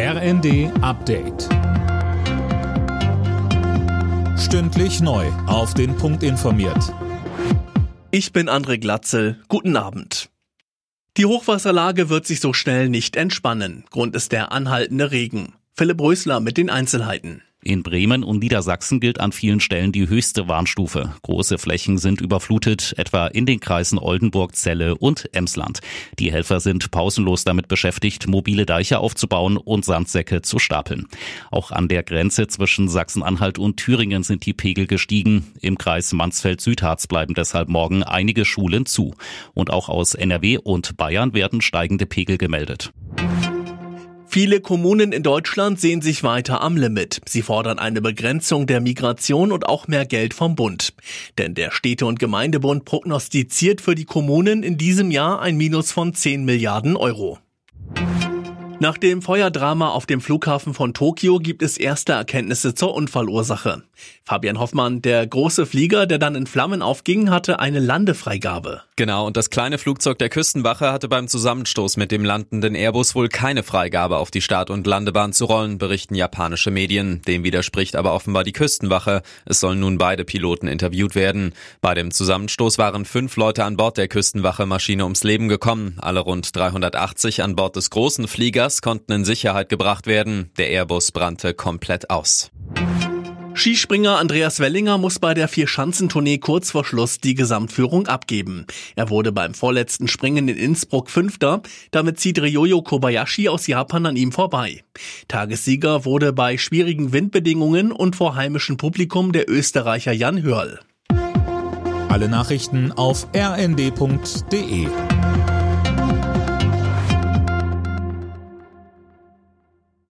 RND Update. Stündlich neu. Auf den Punkt informiert. Ich bin André Glatzel. Guten Abend. Die Hochwasserlage wird sich so schnell nicht entspannen. Grund ist der anhaltende Regen. Philipp Rösler mit den Einzelheiten. In Bremen und Niedersachsen gilt an vielen Stellen die höchste Warnstufe. Große Flächen sind überflutet, etwa in den Kreisen Oldenburg, Celle und Emsland. Die Helfer sind pausenlos damit beschäftigt, mobile Deiche aufzubauen und Sandsäcke zu stapeln. Auch an der Grenze zwischen Sachsen-Anhalt und Thüringen sind die Pegel gestiegen. Im Kreis Mansfeld-Südharz bleiben deshalb morgen einige Schulen zu. Und auch aus NRW und Bayern werden steigende Pegel gemeldet. Viele Kommunen in Deutschland sehen sich weiter am Limit. Sie fordern eine Begrenzung der Migration und auch mehr Geld vom Bund. Denn der Städte- und Gemeindebund prognostiziert für die Kommunen in diesem Jahr ein Minus von 10 Milliarden Euro. Nach dem Feuerdrama auf dem Flughafen von Tokio gibt es erste Erkenntnisse zur Unfallursache. Fabian Hoffmann, der große Flieger, der dann in Flammen aufging, hatte eine Landefreigabe. Genau, und das kleine Flugzeug der Küstenwache hatte beim Zusammenstoß mit dem landenden Airbus wohl keine Freigabe auf die Start- und Landebahn zu rollen, berichten japanische Medien. Dem widerspricht aber offenbar die Küstenwache. Es sollen nun beide Piloten interviewt werden. Bei dem Zusammenstoß waren fünf Leute an Bord der Küstenwache-Maschine ums Leben gekommen. Alle rund 380 an Bord des großen Fliegers konnten in Sicherheit gebracht werden. Der Airbus brannte komplett aus. Skispringer Andreas Wellinger muss bei der Vierschanzentournee kurz vor Schluss die Gesamtführung abgeben. Er wurde beim vorletzten Springen in Innsbruck Fünfter. Damit zieht Ryoyo Kobayashi aus Japan an ihm vorbei. Tagessieger wurde bei schwierigen Windbedingungen und vor heimischem Publikum der Österreicher Jan Hörl. Alle Nachrichten auf rnd.de